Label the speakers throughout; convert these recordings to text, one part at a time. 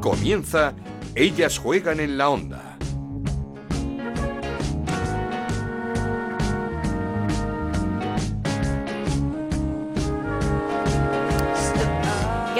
Speaker 1: Comienza Ellas juegan en la onda.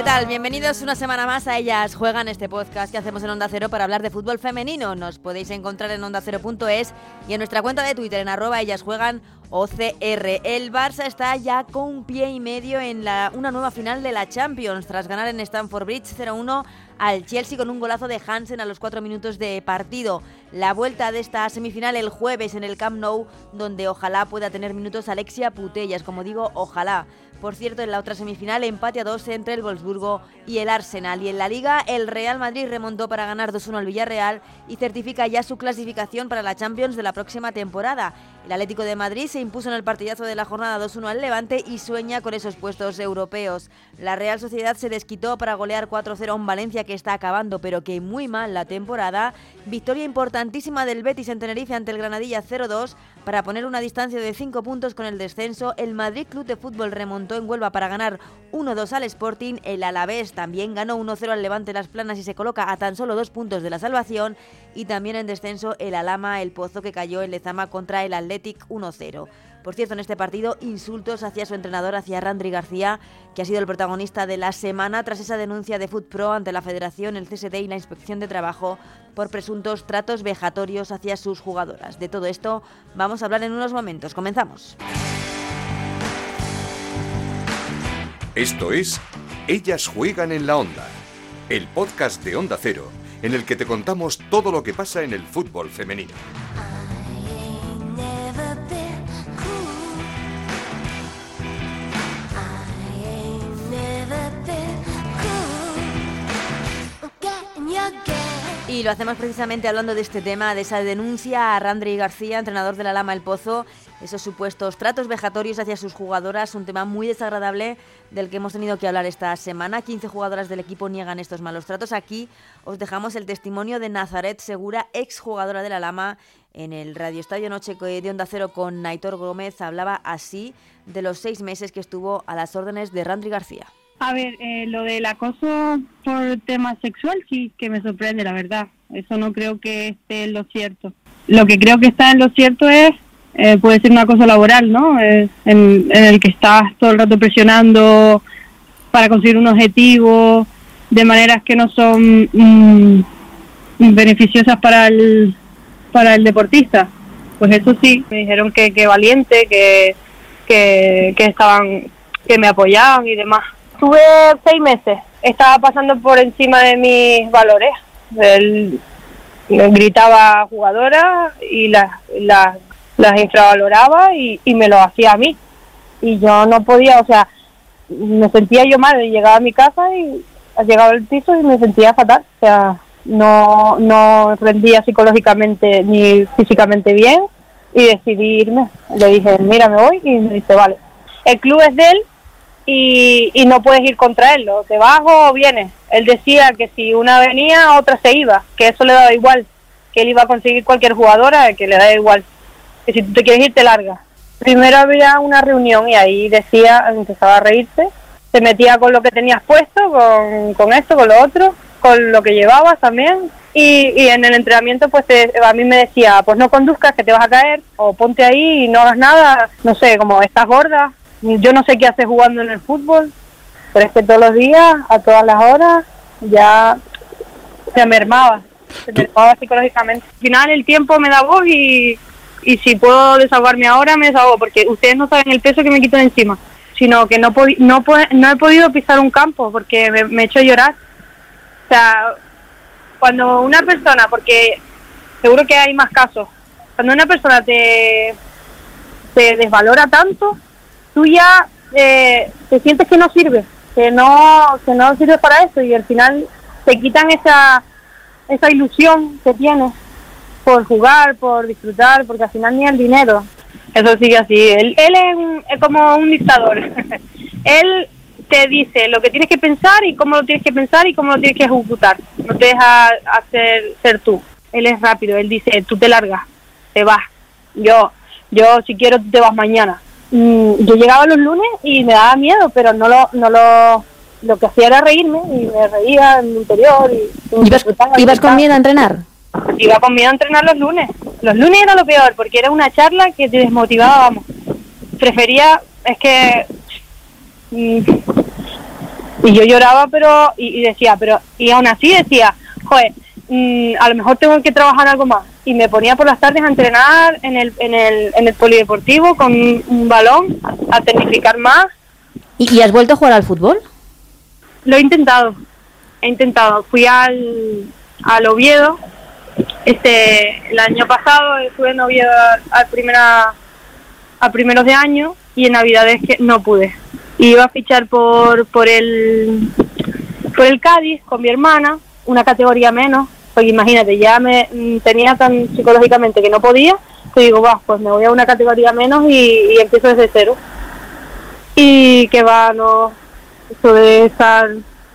Speaker 2: ¿Qué tal? Bienvenidos una semana más a Ellas Juegan, este podcast que hacemos en Onda Cero para hablar de fútbol femenino. Nos podéis encontrar en ondacero.es y en nuestra cuenta de Twitter en arroba Ellas Juegan OCR. El Barça está ya con un pie y medio en la, una nueva final de la Champions tras ganar en Stamford Bridge 0-1 al Chelsea con un golazo de Hansen a los cuatro minutos de partido. La vuelta de esta semifinal el jueves en el Camp Nou, donde ojalá pueda tener minutos Alexia Putellas, como digo, ojalá. Por cierto, en la otra semifinal, empate a dos entre el Wolfsburgo y el Arsenal. Y en la Liga, el Real Madrid remontó para ganar 2-1 al Villarreal y certifica ya su clasificación para la Champions de la próxima temporada. El Atlético de Madrid se impuso en el partidazo de la jornada 2-1 al Levante y sueña con esos puestos europeos. La Real Sociedad se desquitó para golear 4-0 a un Valencia que está acabando, pero que muy mal la temporada. Victoria importantísima del Betis en Tenerife ante el Granadilla 0-2 para poner una distancia de 5 puntos con el descenso. El Madrid Club de Fútbol remontó en Huelva para ganar 1-2 al Sporting. El Alavés también ganó 1-0 al Levante Las Planas y se coloca a tan solo dos puntos de la salvación. Y también en descenso el Alama, el Pozo que cayó en Lezama contra el Athletic 1-0. Por cierto, en este partido, insultos hacia su entrenador, hacia Randri García, que ha sido el protagonista de la semana tras esa denuncia de FootPro ante la Federación, el CSD y la Inspección de Trabajo por presuntos tratos vejatorios hacia sus jugadoras. De todo esto vamos a hablar en unos momentos. Comenzamos.
Speaker 1: Esto es Ellas juegan en la onda, el podcast de Onda Cero, en el que te contamos todo lo que pasa en el fútbol femenino.
Speaker 2: Y lo hacemos precisamente hablando de este tema, de esa denuncia a Randri García, entrenador de la Lama El Pozo, esos supuestos tratos vejatorios hacia sus jugadoras, un tema muy desagradable del que hemos tenido que hablar esta semana. 15 jugadoras del equipo niegan estos malos tratos. Aquí os dejamos el testimonio de Nazaret Segura, exjugadora de la Lama, en el Radio Estadio Noche de Onda Cero con Naitor Gómez. Hablaba así de los seis meses que estuvo a las órdenes de Randri García.
Speaker 3: A ver, eh, lo del acoso por tema sexual sí que me sorprende, la verdad. Eso no creo que esté en lo cierto. Lo que creo que está en lo cierto es, eh, puede ser un acoso laboral, ¿no? Eh, en, el que estás todo el rato presionando para conseguir un objetivo de maneras que no son mm, beneficiosas para el, para el deportista. Pues eso sí, me dijeron que, que valiente, que, que estaban, que me apoyaban y demás Estuve seis meses, estaba pasando por encima de mis valores. Él gritaba jugadora y las, las, las infravaloraba y, y me lo hacía a mí. Y yo no podía, o sea, me sentía yo mal. Llegaba a mi casa y llegaba al piso y me sentía fatal. O sea, no, no rendía psicológicamente ni físicamente bien y decidí irme. Le dije, mira, me voy y me dice, vale. El club es de él y, no puedes ir contra él, o te vas o vienes. Él decía que si una venía, otra se iba, que eso le daba igual, que él iba a conseguir cualquier jugadora, que le da igual, que si tú te quieres ir, te largas. Primero había una reunión y ahí decía, empezaba a reírse, se metía con lo que tenías puesto, con, con esto, con lo otro, con lo que llevabas también. Y, y en el entrenamiento, pues a mí me decía, pues no conduzcas, que te vas a caer, o ponte ahí y no hagas nada, no sé, como estás gorda, yo no sé qué hace jugando en el fútbol, pero es que todos los días, a todas las horas, ya se mermaba, se mermaba psicológicamente. Al final el tiempo me da voz y, y si puedo desahogarme ahora, me desahogo, porque ustedes no saben el peso que me quito de encima, sino que no, no, no he podido pisar un campo porque me, me he hecho llorar. O sea, cuando una persona, porque seguro que hay más casos, cuando una persona te, te desvalora tanto, tú ya eh, te sientes que no sirve, que no, que no sirve para eso y al final te quitan esa, esa ilusión que tienes por jugar, por disfrutar, porque al final ni el dinero. Eso sigue así. Él, él es, como un dictador. él te dice lo que tienes que pensar y cómo lo tienes que pensar y cómo lo tienes que ejecutar. No te deja hacer ser tú. Él es rápido. Él dice, tú te largas, te vas. Yo, yo si quiero te vas mañana. Mm, yo llegaba los lunes y me daba miedo, pero no lo, no lo, lo que hacía era reírme y me reía en mi interior. Y,
Speaker 2: ¿Ibas, ¿Ibas con miedo a entrenar?
Speaker 3: Iba con miedo a entrenar los lunes. Los lunes era lo peor, porque era una charla que te desmotivaba, vamos. Prefería, es que... mm, y yo lloraba, pero... Y, y decía, pero... Y aún así decía, joder, mm, a lo mejor tengo que trabajar algo más. Y me ponía por las tardes a entrenar en el, en el, en el polideportivo con un, un balón, a, a tecnificar más.
Speaker 2: ¿Y, y has vuelto a jugar al fútbol?
Speaker 3: Lo he intentado, he intentado. Fui al, al Oviedo, este, el año pasado estuve en Oviedo a, primera, a primeros de año y en Navidades que no pude. Iba a fichar por, por el, por el Cádiz con mi hermana, una categoría menos, porque imagínate, ya me mm, tenía tan psicológicamente que no podía, que digo, va, pues me voy a una categoría menos y, y empiezo desde cero. Y que va, no, eso de estar,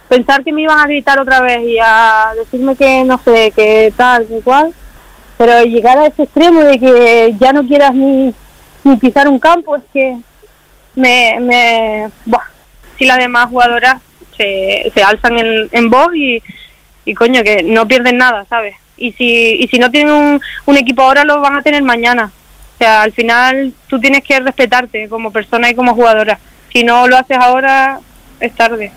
Speaker 3: pensar que me iban a gritar otra vez y a decirme que no sé, que tal, que cual, pero llegar a ese extremo de que ya no quieras ni, ni pisar un campo, es que me, me, buah, si las demás jugadoras se, se alzan en, en voz y, y coño, que no pierden nada, ¿sabes? Y si, y si no tienen un, un equipo ahora, lo van a tener mañana. O sea, al final tú tienes que respetarte como persona y como jugadora. Si no lo haces ahora, es tarde.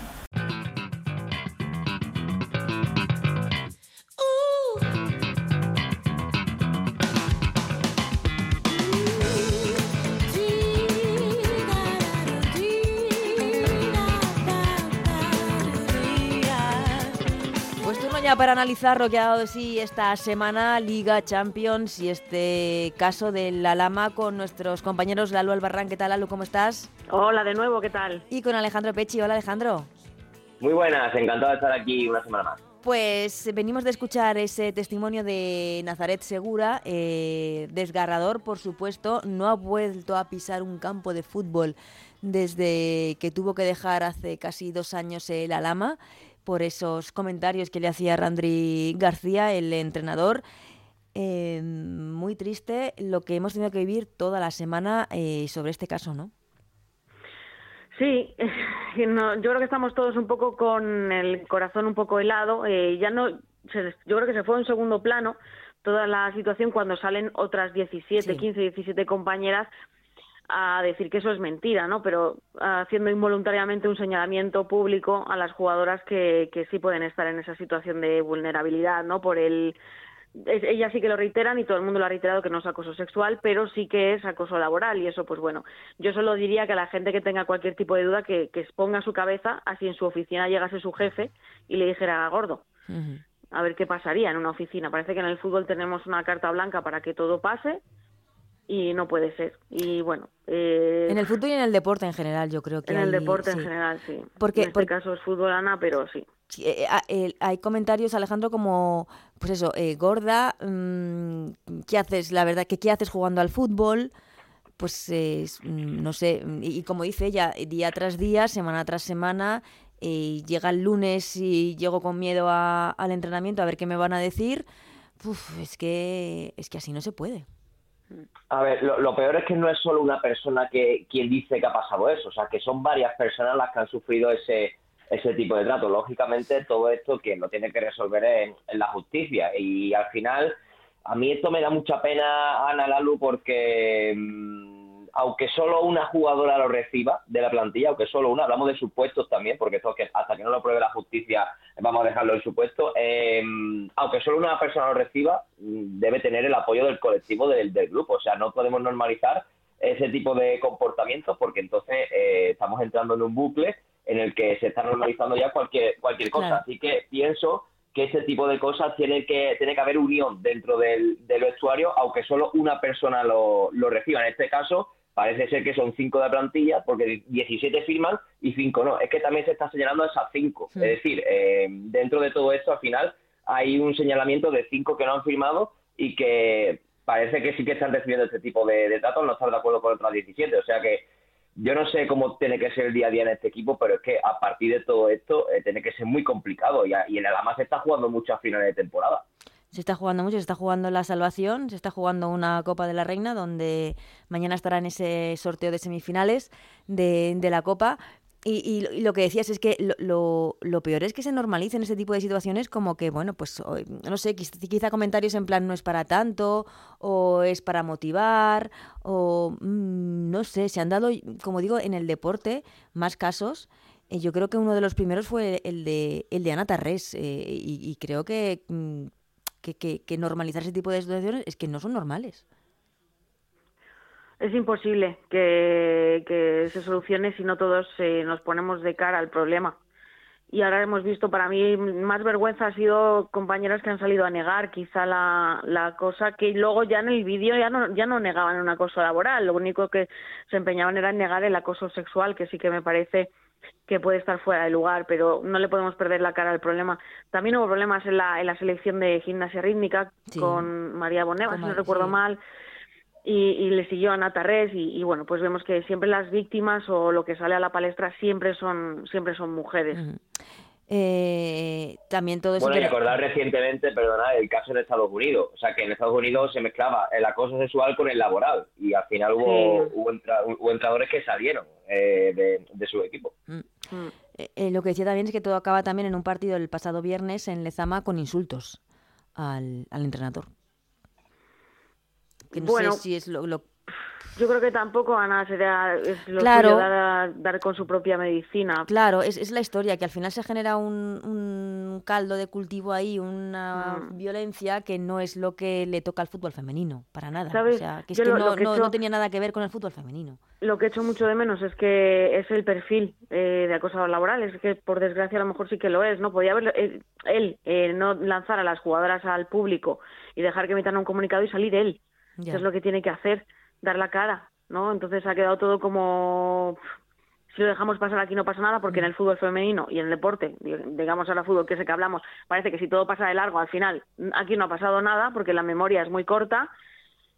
Speaker 2: Para analizar lo que ha dado de sí esta semana, Liga, Champions y este caso de la Lama con nuestros compañeros Lalo Albarrán. ¿Qué tal, Lalo? ¿Cómo estás?
Speaker 4: Hola de nuevo, ¿qué tal?
Speaker 2: Y con Alejandro Pechi. Hola, Alejandro.
Speaker 5: Muy buenas, encantado de estar aquí una semana más.
Speaker 2: Pues venimos de escuchar ese testimonio de Nazaret Segura, eh, desgarrador, por supuesto. No ha vuelto a pisar un campo de fútbol desde que tuvo que dejar hace casi dos años el Alama por esos comentarios que le hacía Randri García, el entrenador. Eh, muy triste lo que hemos tenido que vivir toda la semana eh, sobre este caso, ¿no?
Speaker 4: Sí, no, yo creo que estamos todos un poco con el corazón un poco helado. Eh, ya no, se, yo creo que se fue en segundo plano toda la situación cuando salen otras 17,
Speaker 2: Sí.
Speaker 4: 15, 17 compañeras a decir que eso es mentira, ¿no? Pero haciendo involuntariamente un señalamiento público a las jugadoras que, que sí pueden estar en esa situación de vulnerabilidad, ¿no? Por el ellas sí que lo reiteran y todo el mundo lo ha reiterado que no es acoso sexual, pero sí que es acoso laboral y eso, pues bueno, yo solo diría que a la gente que tenga cualquier tipo de duda que, que exponga su cabeza así en su oficina llegase su jefe y le dijera gordo. A ver qué pasaría en una oficina. Parece que en el fútbol tenemos una carta blanca para que todo pase y no puede ser. Y bueno, eh,
Speaker 2: En el fútbol y en el deporte en general, yo creo que
Speaker 4: en el
Speaker 2: hay-
Speaker 4: deporte en general, sí.
Speaker 2: Porque-
Speaker 4: en este
Speaker 2: porque-
Speaker 4: caso es fútbol, Ana, pero sí.
Speaker 2: Sí, eh, el- hay comentarios, Alejandro, como, pues eso, eh, gorda, mm, ¿qué haces? La verdad, que ¿qué haces jugando al fútbol? Pues, eh, mm, no sé, mm, y, y como dice ella, día tras día, semana tras semana, llega el lunes y llego con miedo a- al entrenamiento a ver qué me van a decir. Uf, es que, es que así no se puede.
Speaker 5: A ver, lo, peor es que no es solo una persona que quien dice que ha pasado eso, o sea, que son varias personas las que han sufrido ese ese tipo de trato. Lógicamente, todo esto quien lo tiene que resolver es en, la justicia. Y al final, a mí esto me da mucha pena, Ana Lalu, porque mmm, aunque solo una jugadora lo reciba de la plantilla, aunque solo una, hablamos de supuestos también, porque esto que hasta que no lo pruebe la justicia vamos a dejarlo en supuesto, eh, aunque solo una persona lo reciba, debe tener el apoyo del colectivo del, del grupo. O sea, no podemos normalizar ese tipo de comportamientos porque entonces eh, estamos entrando en un bucle en el que se está normalizando ya cualquier cualquier cosa.
Speaker 2: Claro.
Speaker 5: Así que pienso que ese tipo de cosas tiene que tiene que haber unión dentro del, del vestuario, aunque solo una persona lo, lo reciba. En este caso, parece ser que son cinco de la plantilla, porque 17 firman y cinco no. Es que también se está señalando a esas cinco.
Speaker 2: Sí.
Speaker 5: Es decir, eh, dentro de todo esto, al final, hay un señalamiento de cinco que no han firmado y que parece que sí que están recibiendo este tipo de, de tratos, no están de acuerdo con otras 17. O sea que yo no sé cómo tiene que ser el día a día en este equipo, pero es que a partir de todo esto eh, tiene que ser muy complicado y, a- y el se está jugando muchas finales de temporada.
Speaker 2: Se está jugando mucho, se está jugando la salvación, se está jugando una Copa de la Reina, donde mañana estará en ese sorteo de semifinales de, de la Copa. y, lo que decías es que lo, lo, peor es que se normalicen ese tipo de situaciones como que, bueno, pues, no sé, quizá, comentarios en plan no es para tanto, o es para motivar, o mm, no sé, se han dado, como digo, en el deporte más casos. Eh, yo creo que uno de los primeros fue el de, el de Ana Tarrés, eh, y, creo mm, que, que, que normalizar ese tipo de situaciones es que no son normales
Speaker 4: es imposible que, se solucione si no todos eh, nos ponemos de cara al problema. Y ahora hemos visto, para mí, más vergüenza ha sido compañeras que han salido a negar quizá la, la cosa que luego ya en el vídeo ya no, ya no negaban un acoso laboral, lo único que se empeñaban era en negar el acoso sexual, que sí que me parece que puede estar fuera de lugar, pero no le podemos perder la cara al problema. También hubo problemas en la, en la selección de gimnasia rítmica con María Boneva, si no recuerdo mal y, le siguió a Natarres y, y, bueno pues vemos que siempre las víctimas o lo que sale a la palestra siempre son siempre son mujeres.
Speaker 2: Eh, también todo eso
Speaker 5: bueno y acordar recientemente perdona el caso en Estados Unidos. O sea que en Estados Unidos se mezclaba el acoso sexual con el laboral y al final hubo hubo, entradores que salieron eh, de, su equipo. Mm.
Speaker 2: Mm. Eh, lo que decía también es que todo acaba también en un partido el pasado viernes en Lezama con insultos al, al entrenador que no sé si es lo,
Speaker 4: yo creo que tampoco Ana sería es lo claro, dar, con su propia medicina.
Speaker 2: Claro, es, es, la historia, que al final se genera un, un caldo de cultivo ahí, una mm. violencia que no es lo que le toca al fútbol femenino, para nada. O sea, que es que, no, no, tenía nada que ver con el fútbol femenino.
Speaker 4: Lo que he hecho mucho de menos es que es el perfil eh, de acosador laboral, es que por desgracia a lo mejor sí que lo es, ¿no? Podía haber eh, él eh, no lanzar a las jugadoras al público y dejar que emitan un comunicado y salir él es lo que tiene que hacer, dar la cara, ¿no? Entonces ha quedado todo como si lo dejamos pasar aquí no pasa nada porque en el fútbol femenino y en el deporte, digamos ahora fútbol que es el que hablamos, parece que si todo pasa de largo al final aquí no ha pasado nada porque la memoria es muy corta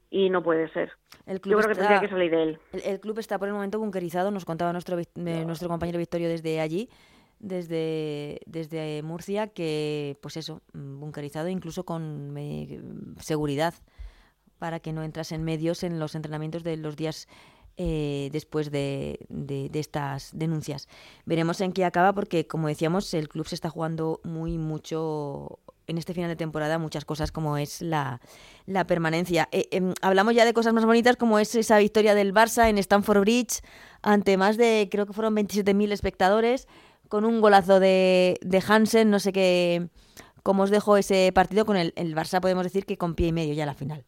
Speaker 4: y no puede ser. El club Yo creo que tendría que salir de él.
Speaker 2: El, club está por el momento bunkerizado, nos contaba nuestro, nuestro compañero Victorio desde allí, desde, desde Murcia, que pues eso, bunkerizado incluso con eh, seguridad para que no entras en medios en los entrenamientos de los días eh, después de, estas denuncias. Veremos en qué acaba porque, como decíamos, el club se está jugando muy mucho en este final de temporada muchas cosas como es la, permanencia. Eh, em, hablamos ya de cosas más bonitas como es esa victoria del Barça en Stamford Bridge ante más de, creo que fueron 27.000 espectadores, con un golazo de, de Hansen, no sé qué, cómo os dejo ese partido con el, el Barça, podemos decir que con pie y medio ya la final.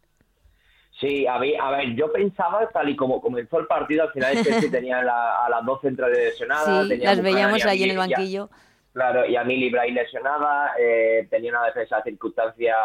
Speaker 5: Sí, a, ver, yo pensaba, tal y como comenzó el partido, al final es que tenía a las dos centrales lesionadas.
Speaker 2: Sí, las veíamos ahí en el banquillo.
Speaker 5: claro, y a Mili Bray lesionada, eh, tenía una defensa de circunstancia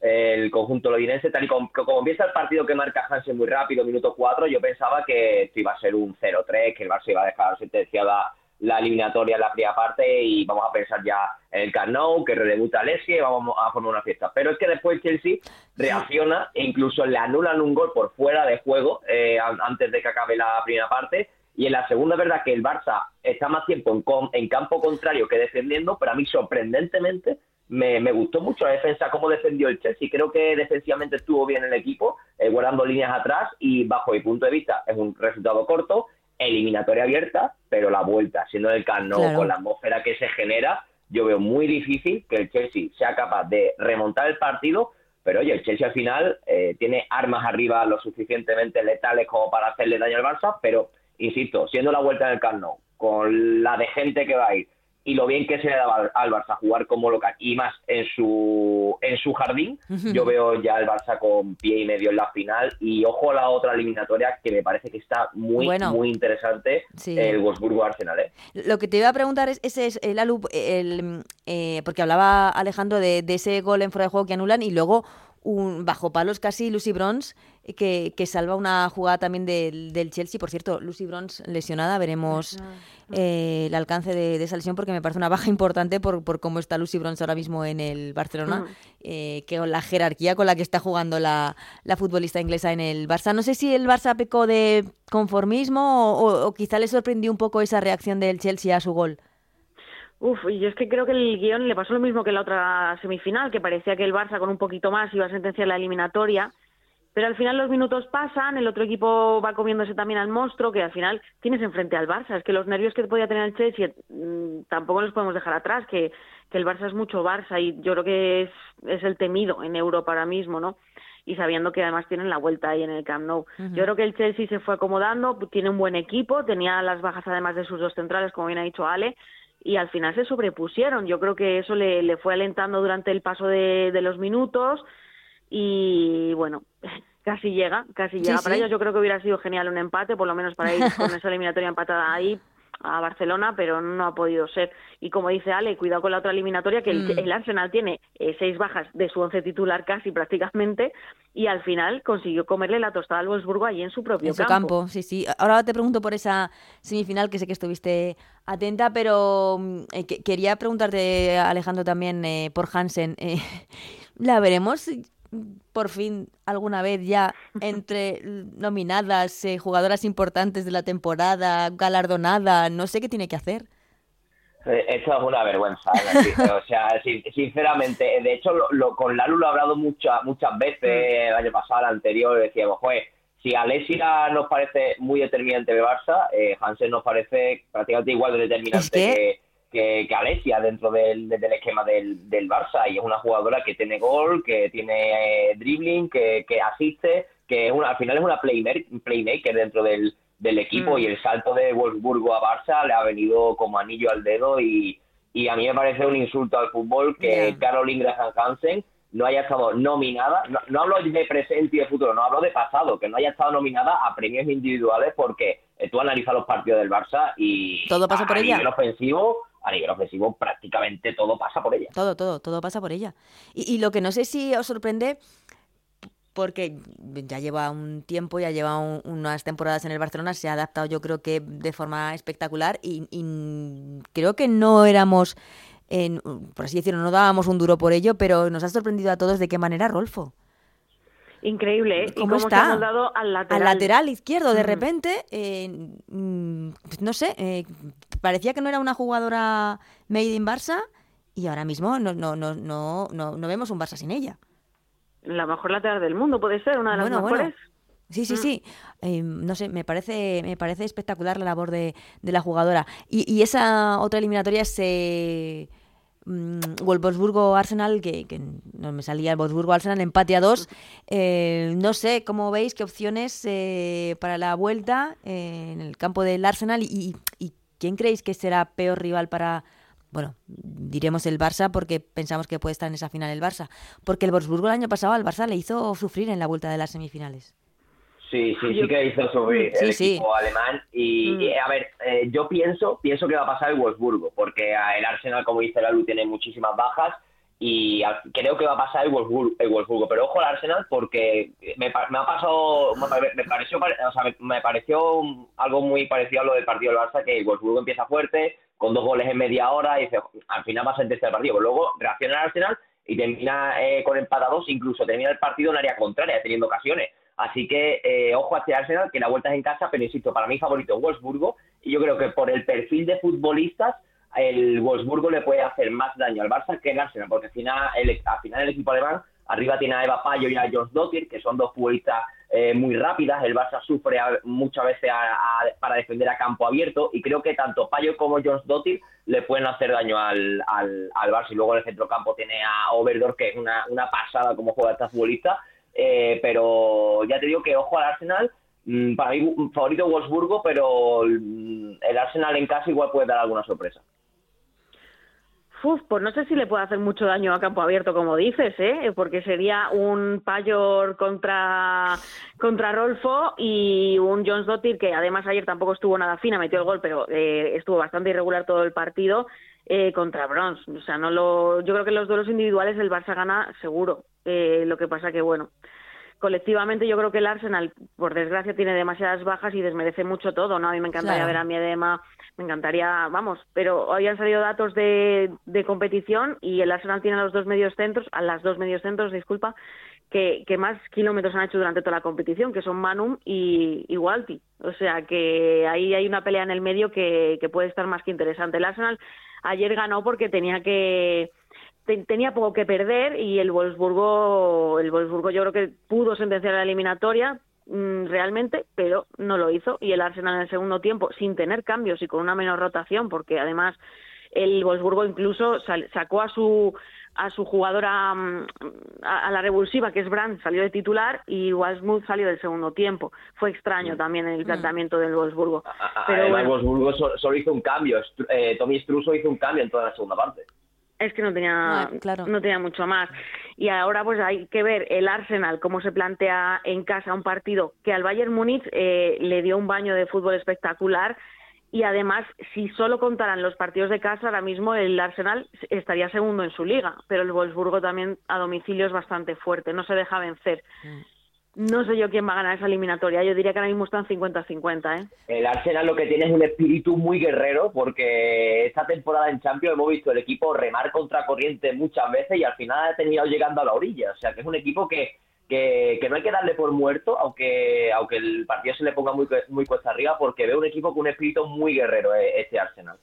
Speaker 5: el conjunto londinense, tal y como, como empieza el partido que marca Hansen muy rápido, minuto 4, yo pensaba que esto iba a ser un 0-3, que el Barça iba a dejar sentenciada la eliminatoria en la primera parte y vamos a pensar ya en el Camp que redebuta a Leslie y vamos a formar una fiesta. Pero es que después Chelsea reacciona e incluso le anulan un gol por fuera de juego eh, antes de que acabe la primera parte. Y en la segunda verdad que el Barça está más tiempo en, en campo contrario que defendiendo, pero a mí sorprendentemente me, gustó mucho la defensa, cómo defendió el Chelsea. Creo que defensivamente estuvo bien el equipo, eh, guardando líneas atrás y bajo mi punto de vista es un resultado corto eliminatoria abierta, pero la vuelta, siendo el Camp con la atmósfera que se genera, yo veo muy difícil que el Chelsea sea capaz de remontar el partido, pero oye, el Chelsea al final eh, tiene armas arriba lo suficientemente letales como para hacerle daño al Barça, pero insisto, siendo la vuelta del Camp con la de gente que va a ir, y lo bien que se le daba al Barça jugar como local y más en su en su jardín, yo veo ya el Barça con pie y medio en la final y ojo a la otra eliminatoria que me parece que está muy muy interesante el Wolfsburgo Arsenal. ¿eh?
Speaker 2: Lo que te iba a preguntar es ese es el, el eh, porque hablaba Alejandro de, de ese gol en fuera de juego que anulan y luego un bajo palos casi Lucy Bronze que, que salva una jugada también del, del, Chelsea. Por cierto, Lucy Bronze lesionada, veremos eh, el alcance de, esa lesión porque me parece una baja importante por, por cómo está Lucy Bronze ahora mismo en el Barcelona, eh, que con la jerarquía con la que está jugando la, la, futbolista inglesa en el Barça. No sé si el Barça pecó de conformismo o, o quizá le sorprendió un poco esa reacción del Chelsea a su gol.
Speaker 4: Uf, y yo es que creo que el guion le pasó lo mismo que en la otra semifinal, que parecía que el Barça con un poquito más iba a sentenciar la eliminatoria Pero al final los minutos pasan, el otro equipo va comiéndose también al monstruo, que al final tienes enfrente al Barça. Es que los nervios que podía tener el Chelsea mm, tampoco los podemos dejar atrás, que, que el Barça es mucho Barça y yo creo que es, es el temido en Europa ahora mismo, ¿no? y sabiendo que además tienen la vuelta ahí en el Camp Nou. Yo creo que el Chelsea se fue acomodando, tiene un buen equipo, tenía las bajas además de sus dos centrales, como bien ha dicho Ale, y al final se sobrepusieron. Yo creo que eso le, le fue alentando durante el paso de, de los minutos y bueno, casi llega, casi llega. para ellos yo creo que hubiera sido genial un empate, por lo menos para ir con esa eliminatoria empatada ahí a Barcelona, pero no ha podido ser. Y como dice Ale, cuidado con la otra eliminatoria, que el, mm. Arsenal tiene eh, seis bajas de su once titular casi prácticamente, y al final consiguió comerle la tostada al Wolfsburgo allí en su propio
Speaker 2: en su campo. Sí, sí. Ahora te pregunto por esa semifinal, que sé que estuviste atenta, pero mm, eh, quería preguntarte, Alejandro, también eh, por Hansen. ¿La veremos por fin alguna vez ya entre nominadas, eh, jugadoras importantes de la temporada, galardonada, no sé qué tiene que hacer.
Speaker 5: Eh, esto es una vergüenza, o sea, sinceramente, de hecho lo, con Lalu lo he hablado muchas muchas veces, mm. el año pasado, el anterior, decíamos, joder, si Alessia nos parece muy determinante de Barça, eh, Hansen nos parece prácticamente igual de determinante que que, que Alesia dentro del, del esquema del, del, Barça y es una jugadora que tiene gol, que tiene eh, dribbling, que, que asiste, que es una, al final es una playmaker, playmaker dentro del, del equipo mm. y el salto de Wolfsburgo a Barça le ha venido como anillo al dedo y, y a mí me parece un insulto al fútbol que Caroline Graham Hansen no haya estado nominada, no, hablo de presente y de futuro, no hablo de pasado, que no haya estado nominada a premios individuales porque eh, tú analizas los partidos del Barça y
Speaker 2: todo pasa por ella.
Speaker 5: ofensivo a nivel ofensivo prácticamente todo pasa por ella.
Speaker 2: Todo, todo, todo pasa por ella. Y, lo que no sé si os sorprende, porque ya lleva un tiempo, ya lleva unas temporadas en el Barcelona, se ha adaptado yo creo que de forma espectacular y, creo que no éramos, en, por así decirlo, no dábamos un duro por ello, pero nos ha sorprendido a todos de qué manera Rolfo.
Speaker 4: Increíble, ¿eh?
Speaker 2: ¿Cómo, está?
Speaker 4: dado al lateral.
Speaker 2: Al lateral izquierdo, de mm. repente, eh, mm, pues no sé, eh, parecía que no era una jugadora made in Barça y ahora mismo no, no, no, no, no, vemos un Barça sin ella.
Speaker 4: La mejor lateral del mundo puede ser, una de las mejores.
Speaker 2: Sí, sí, mm. sí. no sé, me parece, me parece espectacular la labor de, de la jugadora. Y, y esa otra eliminatoria se Mm, o el Wolfsburgo-Arsenal, que, no me salía el Wolfsburgo-Arsenal, empate a dos. Eh, no sé, ¿cómo veis qué opciones eh, para la vuelta eh, en el campo del Arsenal? Y, quién creéis que será peor rival para, bueno, diremos el Barça porque pensamos que puede estar en esa final el Barça? Porque el Wolfsburgo el año pasado al Barça le hizo sufrir en la vuelta de las semifinales.
Speaker 5: Sí, sí, sí que hizo subir el equipo alemán. Y, mm. a ver, eh, yo pienso pienso que va a pasar el Wolfsburgo, porque el Arsenal, como dice Lalu, tiene muchísimas bajas y creo que va a pasar el Wolfsburgo, Pero ojo al Arsenal porque me, ha pasado, me, pareció, o sea, me, pareció algo muy parecido a lo del partido del Barça, que el Wolfsburgo empieza fuerte, con dos goles en media hora y dice, al final va a sentirse el partido. Pero luego reacciona el Arsenal y termina eh, con empatados, incluso termina el partido en área contraria, teniendo ocasiones. Así que eh, ojo a este Arsenal, que la vuelta es en casa, pero insisto, para mí favorito Wolfsburgo. Y yo creo que por el perfil de futbolistas, el Wolfsburgo le puede hacer más daño al Barça que el Arsenal, porque al final el, al final el equipo alemán arriba tiene a Eva Payo y a Josh Dottir, que son dos futbolistas eh, muy rápidas. El Barça sufre muchas veces para defender a campo abierto y creo que tanto Payo como Josh Dottir le pueden hacer daño al, al, al Barça. Y luego en el centrocampo tiene a Oberdor, que es una, una pasada como juega esta futbolista. Eh, pero ya te digo que ojo al Arsenal. Mm, para mí, favorito Wolfsburgo, pero mm, el Arsenal en casa igual puede dar alguna sorpresa.
Speaker 4: Uf, pues no sé si le puede hacer mucho daño a campo abierto, como dices, ¿eh? porque sería un Payor contra, contra Rolfo y un Jones Dottir, que además ayer tampoco estuvo nada fina, metió el gol, pero eh, estuvo bastante irregular todo el partido, eh, contra Brons. O sea, no lo, yo creo que en los duelos individuales el Barça gana seguro. Eh, lo que pasa que, bueno, colectivamente yo creo que el Arsenal, por desgracia, tiene demasiadas bajas y desmerece mucho todo, ¿no? A mí me encantaría ver a mi edema, me encantaría, vamos, pero hoy han salido datos de, de competición y el Arsenal tiene a los dos medios centros, a las dos medios centros, disculpa, que, que más kilómetros han hecho durante toda la competición, que son Manum y, y Walti. O sea que ahí hay una pelea en el medio que, que puede estar más que interesante. El Arsenal ayer ganó porque tenía que tenía poco que perder y el Wolfsburgo, el Wolfsburgo yo creo que pudo sentenciar la eliminatoria mm, realmente, pero no lo hizo. Y el Arsenal en el segundo tiempo sin tener cambios y con una menor rotación, porque además el Wolfsburgo incluso sacó a su a su jugadora mm, a, la revulsiva que es Brandt salió de titular y Walsmuth salió del segundo tiempo. Fue extraño mm. también el planteamiento del Wolfsburgo.
Speaker 5: Pero el Wolfsburgo solo hizo un cambio. Eh, Tommy Struso hizo un cambio en toda la segunda parte
Speaker 4: es que no tenía no tenía mucho más. Y ahora pues hay que ver el Arsenal cómo se plantea en casa un partido que al Bayern Múnich eh, le dio un baño de fútbol espectacular. Y además si solo contaran los partidos de casa ahora mismo el Arsenal estaría segundo en su liga. Pero el Wolfsburgo también a domicilio es bastante fuerte no se deja vencer. Mm. No sé yo quién va a ganar esa eliminatoria. Yo diría que ahora mismo están 50-50. ¿eh?
Speaker 5: El Arsenal lo que tiene es un espíritu muy guerrero porque esta temporada en Champions hemos visto el equipo remar contra corriente muchas veces y al final ha terminado llegando a la orilla. O sea que es un equipo que, que, no hay que darle por muerto, aunque, aunque el partido se le ponga muy, muy cuesta arriba, porque veo un equipo con un espíritu muy guerrero eh, este Arsenal.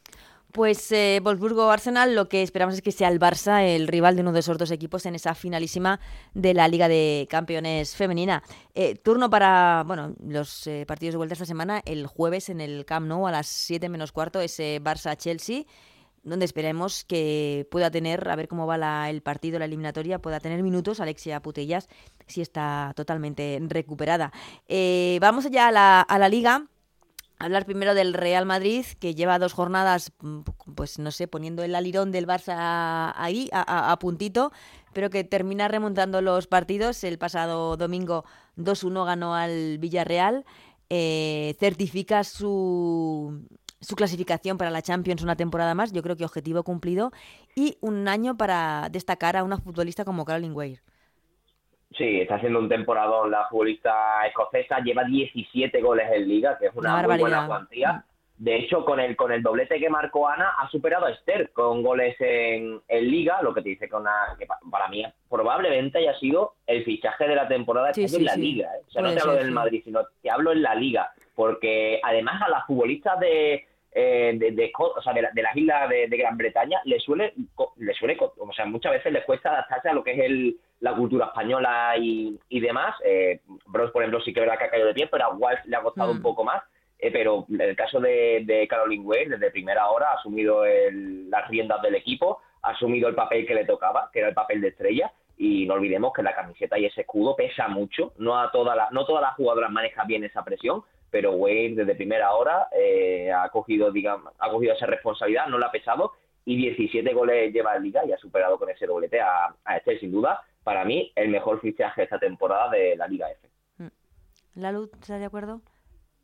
Speaker 2: Pues eh, Wolfsburgo-Arsenal, lo que esperamos es que sea el Barça el rival de uno de esos dos equipos en esa finalísima de la Liga de Campeones femenina. Eh, turno para bueno los eh, partidos de vuelta esta semana, el jueves en el Camp Nou a las 7 menos cuarto, ese Barça-Chelsea donde esperemos que pueda tener, a ver cómo va el partido, la eliminatoria, pueda tener minutos Alexia Putellas, si está totalmente recuperada. Eh, vamos ya a la, a la liga hablar primero del Real Madrid, que lleva dos jornadas, mm, pues no sé, poniendo el alirón del Barça ahí, a, puntito, pero que termina remontando los partidos. El pasado domingo 2-1 ganó al Villarreal, eh, certifica su, su clasificación para la Champions una temporada más, yo creo que objetivo cumplido, y un año para destacar a una futbolista como Caroline Weir.
Speaker 5: Sí, está haciendo un temporadón la futbolista escocesa, lleva 17 goles en liga, que es una, muy buena cuantía. De hecho, con el con el doblete que marcó Ana, ha superado a Esther con goles en, en liga, lo que te dice que, una, que para mí probablemente haya sido el fichaje de la temporada este en la liga. ¿eh? O sea, no te hablo del Madrid, sino te hablo en la liga, porque además a las futbolistas de, eh, de, o sea, de, las islas de, Gran Bretaña le suele, le suele, o sea, muchas veces les cuesta adaptarse a lo que es el, la cultura española y, y demás. Eh, Bros, por ejemplo, sí que verdad que ha caído de pie, pero a Walsh le ha costado un mm. poco más. Eh, pero en el caso de, de Caroline Wade, desde primera hora ha asumido las riendas del equipo, ha asumido el papel que le tocaba, que era el papel de estrella, y no olvidemos que la camiseta y ese escudo pesa mucho, no a toda la, no todas las jugadoras manejan bien esa presión, pero Wade desde primera hora eh, ha cogido digamos, ha cogido esa responsabilidad, no la ha pesado y 17 goles lleva en liga y ha superado con ese doblete a, a este sin duda para mí, el mejor fichaje esta temporada de la Liga F. Mm.
Speaker 2: ¿La luz está de acuerdo?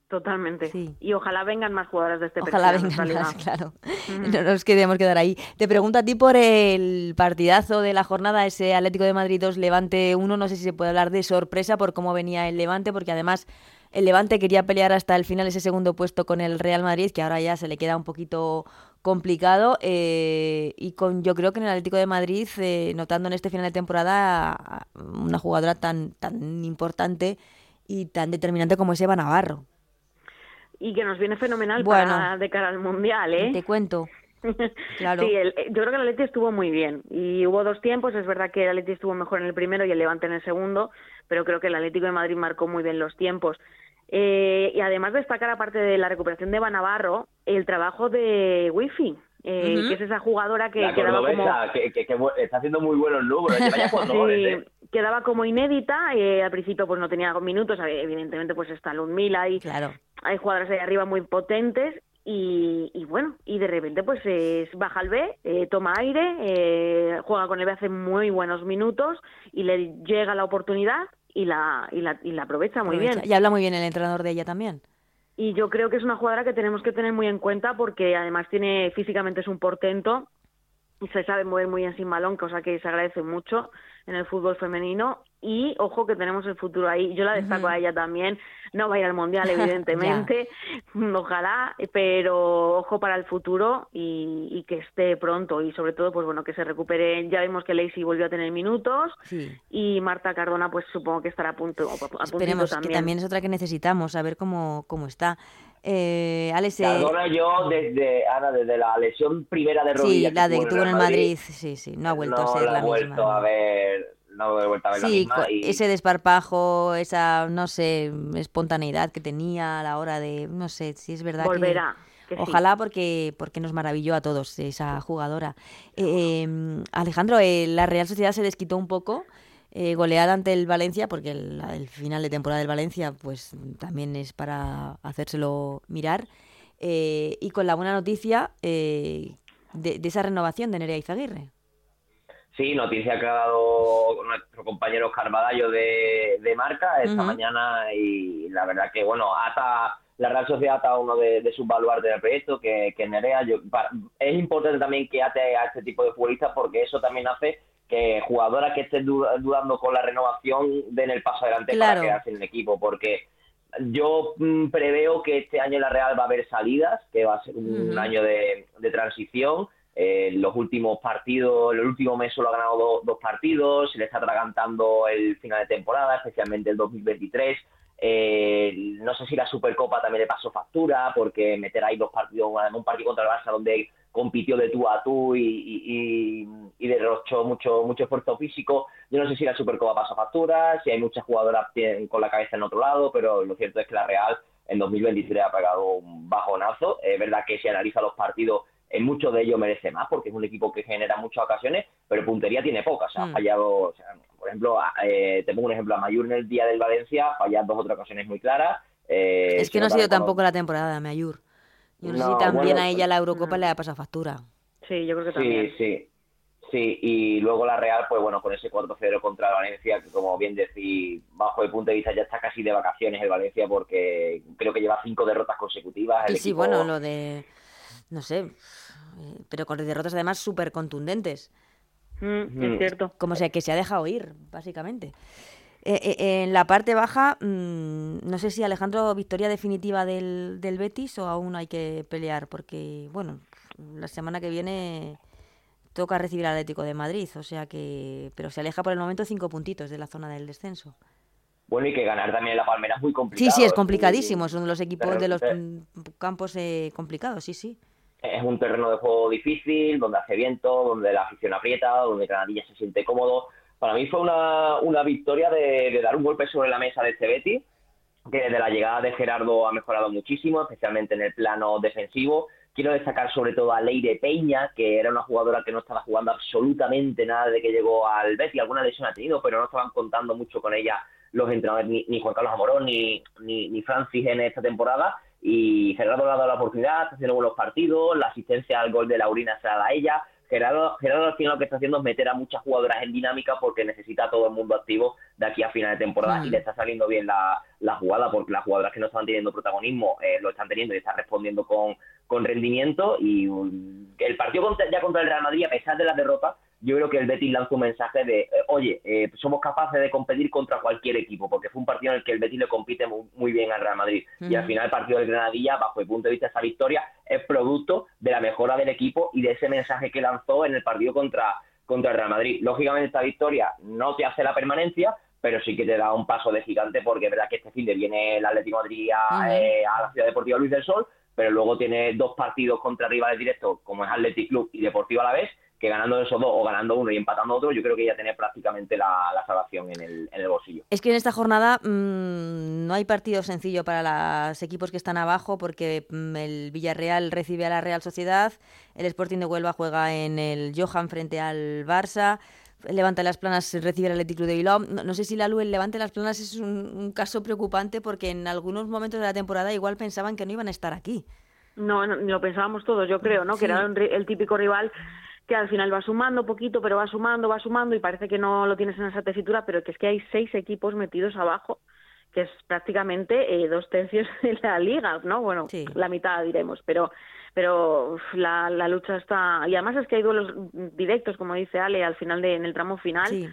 Speaker 4: Totalmente. Sí. Y ojalá vengan más jugadoras de este
Speaker 2: Ojalá vengan más, claro. No nos queremos quedar ahí. Te pregunto a ti por el partidazo de la jornada, ese Atlético de Madrid 2, Levante 1. No sé si se puede hablar de sorpresa por cómo venía el Levante, porque además el Levante quería pelear hasta el final ese segundo puesto con el Real Madrid, que ahora ya se le queda un poquito complicado. Eh, y con yo creo que en el Atlético de Madrid, eh, notando en este final de temporada una jugadora tan, tan importante y tan determinante como es Eva Navarro.
Speaker 4: Y que nos viene fenomenal para, de cara al Mundial, ¿eh?
Speaker 2: Te cuento. Claro.
Speaker 4: Sí, yo creo que el Atleti estuvo muy bien y hubo dos tiempos. Es verdad que el Atleti estuvo mejor en el primero y el Levante en el segundo, pero creo que el Atlético de Madrid marcó muy bien los tiempos. Eh, y además destacar, aparte de la recuperación de Banavarro, el trabajo de Wifi, eh, que es esa jugadora que quedaba como...
Speaker 5: Que, está haciendo muy buenos números,
Speaker 4: sí, ¿eh? quedaba como inédita, al principio pues no tenía minutos, evidentemente pues está Ludmila y
Speaker 2: claro.
Speaker 4: hay jugadoras ahí arriba muy potentes y, y, bueno, y de repente pues es, baja al B, toma aire, juega con el B hace muy buenos minutos y le llega la oportunidad y la, y la, y la aprovecha muy bien.
Speaker 2: Y habla muy bien el entrenador de ella también.
Speaker 4: Y yo creo que es una jugadora que tenemos que tener muy en cuenta porque además tiene físicamente es un portento y se sabe mover muy bien sin balón, cosa que se agradece mucho en el fútbol femenino y ojo que tenemos el futuro ahí. Yo la destaco a ella también. No va a ir al mundial, evidentemente. Ojalá, pero ojo para el futuro y, que esté pronto y sobre todo, pues bueno, que se recupere. Ya vemos que Lacey volvió a tener minutos y Marta Cardona, pues supongo que estará a punto. A
Speaker 2: Esperemos, que también es otra que necesitamos, saber cómo, cómo está. Eh, Alex, eh,
Speaker 5: Cardona yo desde Ana desde la lesión primera de rodilla
Speaker 2: sí, la de que tuvo en el Madrid, sí, sí, no ha vuelto a ser
Speaker 5: la,
Speaker 2: la
Speaker 5: vuelto
Speaker 2: misma.
Speaker 5: a ver, no he vuelto a ver la
Speaker 2: Sí,
Speaker 5: misma y-
Speaker 2: ese desparpajo, esa, no sé, espontaneidad que tenía a la hora de, no sé, si es verdad que-
Speaker 4: Volverá. que sí.
Speaker 2: Ojalá porque, porque nos maravilló a todos esa jugadora. Eh, Alejandro, eh, la Real Sociedad se desquitó un poco, eh, goleada ante el Valencia, porque el, el final de temporada del Valencia pues también es para hacérselo mirar. Eh, y con la buena noticia eh, de, de esa renovación de Nerea Izaguirre.
Speaker 5: Sí, noticia que ha dado nuestro compañero Carvadallo de, de marca esta mañana y la verdad que, bueno, ata la Real Sociedad ata uno de, de sus baluartes del proyecto, que, que Nerea. Yo, pa- es importante también que ate a este tipo de futbolistas porque eso también hace que jugadoras que estén du- dudando con la renovación den el paso adelante
Speaker 2: Claro.
Speaker 5: para quedarse en el equipo, porque yo mm, preveo que este año en la Real va a haber salidas, que va a ser un año de, de transición. Eh, los últimos partidos, el último mes solo ha ganado do- dos partidos, se le está atragantando el final de temporada, especialmente el 2023. Eh, no sé si la Supercopa también le pasó factura, porque meter ahí dos partidos, un partido contra el Barça donde compitió de tú a tú y, y, y- y derrochó mucho, mucho esfuerzo físico. Yo no sé si la Supercopa pasó factura, si hay muchas jugadoras con la cabeza en otro lado, pero lo cierto es que la Real en 2023 ha pegado un bajonazo. Es verdad que si analiza los partidos, en muchos de ellos merece más, porque es un equipo que genera muchas ocasiones, pero puntería tiene pocas. O sea, ha
Speaker 2: Mm.
Speaker 5: fallado, o sea, por ejemplo, a- eh, te pongo un ejemplo, a Mayur en el día del Valencia, falla dos o tres ocasiones muy claras. eh,
Speaker 2: es que no ha sido tampoco la temporada de Mayur. Yo no, sé si también
Speaker 5: bueno,
Speaker 2: a ella la Eurocopa
Speaker 4: mm.
Speaker 2: le ha pasado factura.
Speaker 4: Sí, yo creo que también.
Speaker 5: Sí, sí. Sí, y luego la Real, pues bueno, con ese 4-0 contra el Valencia, que como bien decís, bajo el punto de vista ya está casi de vacaciones el Valencia porque creo que lleva cinco derrotas consecutivas. El
Speaker 2: Y sí,
Speaker 5: equipo-
Speaker 2: bueno, lo de. No sé. Eh, Pero con derrotas además súper contundentes.
Speaker 4: Mm,
Speaker 5: Ujú.
Speaker 4: es cierto.
Speaker 2: Como sea, que se ha dejado ir, básicamente. Eh, eh, en la parte baja, mm, no sé si Alejandro, victoria definitiva del, del Betis o aún hay que pelear, porque, bueno, la semana que viene toca recibir al Atlético de Madrid, o sea que. Pero se aleja por el momento cinco puntitos de la zona del descenso.
Speaker 5: Bueno, y que ganar también en la Palmera es muy
Speaker 2: Sí,
Speaker 5: complicado.
Speaker 2: sí, es
Speaker 5: muy-
Speaker 2: complicadísimo, son los equipos de los mm, campos eh, complicados, sí, sí.
Speaker 5: Es un terreno de juego difícil, donde hace viento, donde la afición aprieta, donde Granadilla se siente cómodo. Para mí fue una, una victoria de, de dar un golpe sobre la mesa de este Betis, que desde la llegada de Gerardo ha mejorado muchísimo, especialmente en el plano defensivo. Quiero destacar sobre todo a Leire Peña, que era una jugadora que no estaba jugando absolutamente nada de que llegó al Betis. Alguna lesión ha tenido, pero no estaban contando mucho con ella los entrenadores, ni, ni Juan Carlos Amorón, ni, ni, ni Francis en esta temporada. Y Gerardo le ha dado la oportunidad, está haciendo buenos partidos, la asistencia al gol de Laurina se la da a ella. Gerardo, Gerardo al final lo que está haciendo es meter a muchas jugadoras en dinámica porque necesita a todo el mundo activo de aquí a final de temporada y le está saliendo bien la, la jugada porque las jugadoras que no estaban teniendo protagonismo eh, lo están teniendo y están respondiendo con, con rendimiento y um, el partido contra- ya contra el Real Madrid a pesar de la derrota yo creo que el Betis lanzó un mensaje de, eh, oye, eh, somos capaces de competir contra cualquier equipo, porque fue un partido en el que el Betis le compite muy, muy bien al Real Madrid. Y al final el partido del Granadilla, bajo el punto de vista de esa victoria, es producto de la mejora del equipo y de ese mensaje que lanzó en el partido contra, contra el Real Madrid. Lógicamente esta victoria no te hace la permanencia, pero sí que te da un paso de gigante, porque es verdad que este fin de viene el Atlético de Madrid a, eh, a la Ciudad Deportiva Luis del Sol, pero luego tiene dos partidos contra rivales directos, como es Athletic Club y Deportivo Alavés, que ganando esos dos o ganando uno y empatando otro, yo creo que ya tiene prácticamente la, la salvación en el, en el bolsillo.
Speaker 2: Es que en esta jornada mm, no hay partido sencillo para los equipos que están abajo porque mm, el Villarreal recibe a la Real Sociedad, el Sporting de Huelva juega en el Johan frente al Barça, el Levante las Planas recibe al Athletic Club de Bilbao. No, no sé si la Lu, el Levante las Planas es un, un caso preocupante porque en algunos momentos de la temporada igual pensaban que no iban a estar aquí.
Speaker 4: No, no, lo pensábamos todos, yo creo, ¿no?
Speaker 2: Sí.
Speaker 4: Que era un ri- el típico rival que al final va sumando poquito, pero va sumando, va sumando y parece que no lo tienes en esa tesitura, pero que es que hay seis equipos metidos abajo, que es prácticamente eh, dos tercios de la liga, ¿no? Bueno,
Speaker 2: Sí.
Speaker 4: la mitad diremos, pero pero uf, la, la lucha está y además es que hay duelos directos, como dice Ale, al final de en el tramo final
Speaker 2: Sí.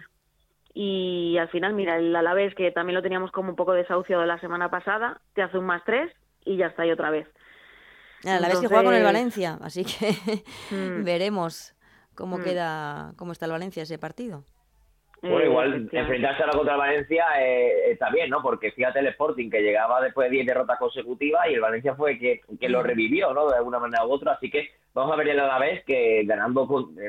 Speaker 4: y al final, mira, el Alavés, que también lo teníamos como un poco desahuciado la semana pasada, te hace un más tres y ya está ahí otra vez.
Speaker 2: A la vez que juega con el Valencia, así que
Speaker 4: Mm.
Speaker 2: veremos cómo
Speaker 4: Mm.
Speaker 2: queda, cómo está el Valencia ese partido.
Speaker 5: Bueno, igual enfrentarse ahora contra Valencia eh, está bien, ¿no? Porque fíjate el Sporting que llegaba después de 10 derrotas consecutivas y el Valencia fue que, que lo revivió, ¿no? De alguna manera u otra. Así que vamos a ver el Alavés que ganando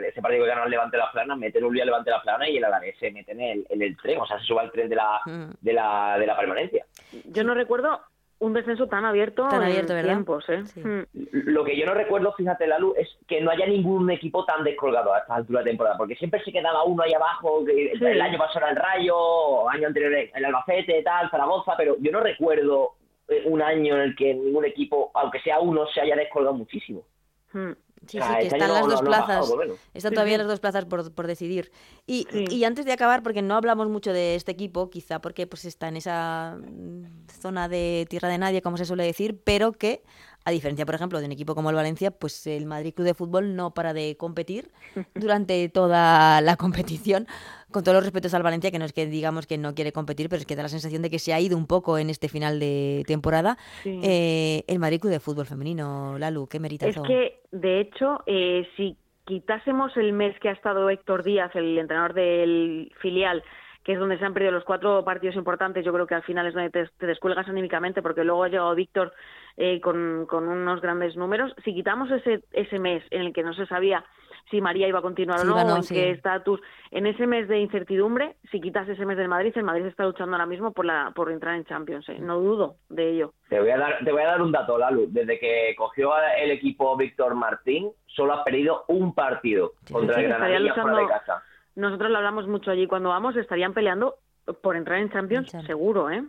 Speaker 5: ese partido que ganó el Levante la Plana, meten un día Levante la Plana y el Alavés se mete en el, en el tren, o sea, se sube al tren de la, mm. de la, de la permanencia.
Speaker 4: Yo no recuerdo un descenso tan abierto, tan abierto en tiempos. ¿eh?
Speaker 5: Hmm. Lo que yo no recuerdo, fíjate, Lalu, es que no haya ningún equipo tan descolgado a esta altura de temporada, porque siempre se quedaba uno ahí abajo, el año pasado era el Rayo, año anterior el Albacete, tal, Zaragoza, pero yo no recuerdo eh, un año en el que ningún equipo, aunque sea uno, se haya descolgado muchísimo.
Speaker 2: Hmm. Sí, sí, que están las dos plazas. están todavía las dos plazas por, por decidir. Y, y, antes de acabar, porque no hablamos mucho de este equipo, quizá porque pues está en esa mm, zona de tierra de nadie, como se suele decir, pero que a diferencia, por ejemplo, de un equipo como el Valencia, pues el Madrid Club de Fútbol no para de competir durante toda la competición. Con todos los respetos al Valencia, que no es que digamos que no quiere competir, pero es que da la sensación de que se ha ido un poco en este final de temporada. Eh, el Madrid de Fútbol femenino, Lalu, qué merita
Speaker 4: Es que, de hecho, eh, si quitásemos el mes que ha estado Héctor Díaz, el entrenador del filial, que es donde se han perdido los cuatro partidos importantes, yo creo que al final es donde te, descuelgas anímicamente, porque luego ha llegado Víctor eh, con, con, unos grandes números. Si quitamos ese, ese mes en el que no se sabía si María iba a continuar o no, en qué estatus, en ese mes de incertidumbre, si quitas ese mes del Madrid, el Madrid está luchando ahora mismo por la por entrar en Champions, ¿eh? no dudo de ello.
Speaker 5: Te voy a dar te voy a dar un dato, Lalu, desde que cogió el equipo Víctor Martín, solo ha perdido un partido contra el Granadilla fuera de casa
Speaker 4: nosotros lo hablamos mucho allí, cuando vamos estarían peleando por entrar en Champions, seguro, ¿eh?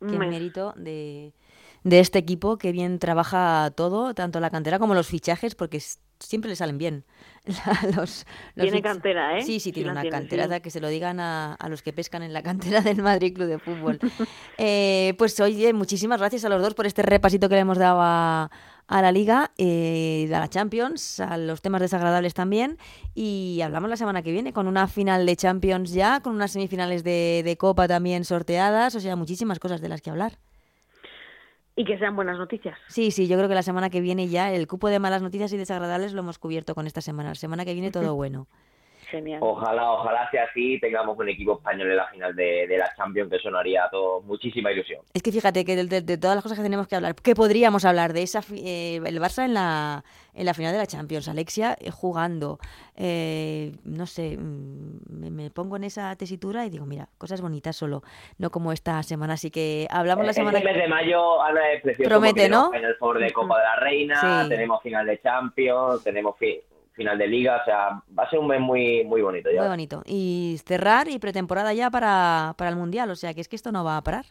Speaker 2: Qué mérito de, de este equipo que bien trabaja todo, tanto la cantera como los fichajes, porque siempre le salen bien.
Speaker 4: los, tiene cantera, ¿eh?
Speaker 2: Sí, sí, tiene una cantera, que se lo digan a, a, los que pescan en la cantera del Madrid Club de Fútbol. eh, pues oye, muchísimas gracias a los dos por este repasito que le hemos dado a, a la Liga, eh, a la Champions, a los temas desagradables también. Y hablamos la semana que viene con una final de Champions ya, con unas semifinales de, de Copa también sorteadas, o sea, muchísimas cosas de las que hablar.
Speaker 4: Y que sean buenas noticias.
Speaker 2: Sí, sí, yo creo que la semana que viene ya el cupo de malas noticias y desagradables lo hemos cubierto con esta semana. La semana que viene todo bueno.
Speaker 5: Ojalá, ojalá sea así tengamos un equipo español en la final de, la Champions, que eso nos haría todo muchísima ilusión.
Speaker 2: Es que fíjate que de, todas las cosas que tenemos que hablar, que podríamos hablar de esa eh, el Barça en la, en la final de la Champions, Alexia eh, jugando, eh, no sé, mm, me, pongo en esa tesitura y digo, mira, cosas bonitas solo, no como esta semana, así que hablamos la semana...
Speaker 5: El mes de mayo, Ana, es precioso.
Speaker 2: Promete, ¿no?
Speaker 5: En el foro de Copa de la Reina, tenemos final de Champions, tenemos final de liga, o sea, va a ser un mes muy, muy bonito ya.
Speaker 2: Muy bonito. Y cerrar y pretemporada ya para, para el Mundial, o sea, que es que esto no va a parar.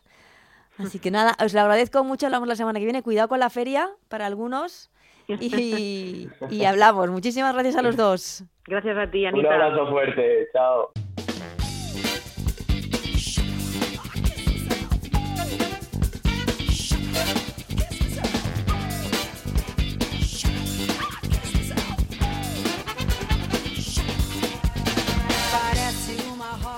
Speaker 2: Así que nada, os lo agradezco mucho, hablamos la semana que viene, cuidado con la feria para algunos y, y hablamos. Muchísimas gracias a los dos.
Speaker 4: Gracias a ti, Anita.
Speaker 5: Un abrazo fuerte, chao.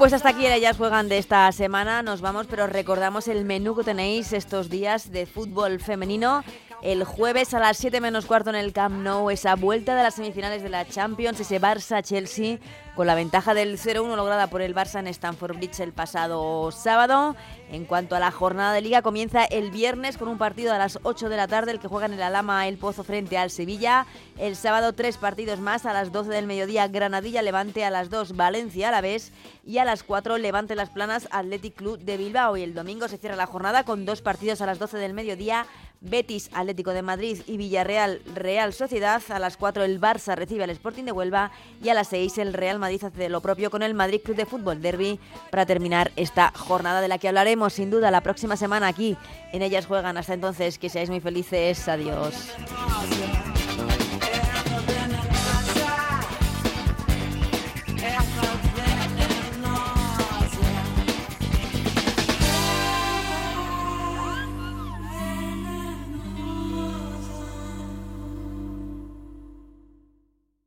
Speaker 2: Pues hasta aquí ellas juegan de esta semana. Nos vamos, pero recordamos el menú que tenéis estos días de fútbol femenino. El jueves a las 7 menos cuarto en el Camp Nou, esa vuelta de las semifinales de la Champions, ese Barça-Chelsea, con la ventaja del 0-1 lograda por el Barça en Stamford Bridge el pasado sábado. En cuanto a la jornada de liga, comienza el viernes con un partido a las 8 de la tarde, el que juega en el Alama El Pozo frente al Sevilla. El sábado tres partidos más, a las 12 del mediodía Granadilla Levante, a las 2 Valencia a la vez y a las 4 Levante Las Planas Athletic Club de Bilbao. Y el domingo se cierra la jornada con dos partidos a las 12 del mediodía Betis, Atlético de Madrid y Villarreal, Real Sociedad. A las 4 el Barça recibe al Sporting de Huelva y a las 6 el Real Madrid hace lo propio con el Madrid Club de Fútbol Derby para terminar esta jornada de la que hablaremos sin duda la próxima semana aquí. En ellas juegan hasta entonces que seáis muy felices. Adiós.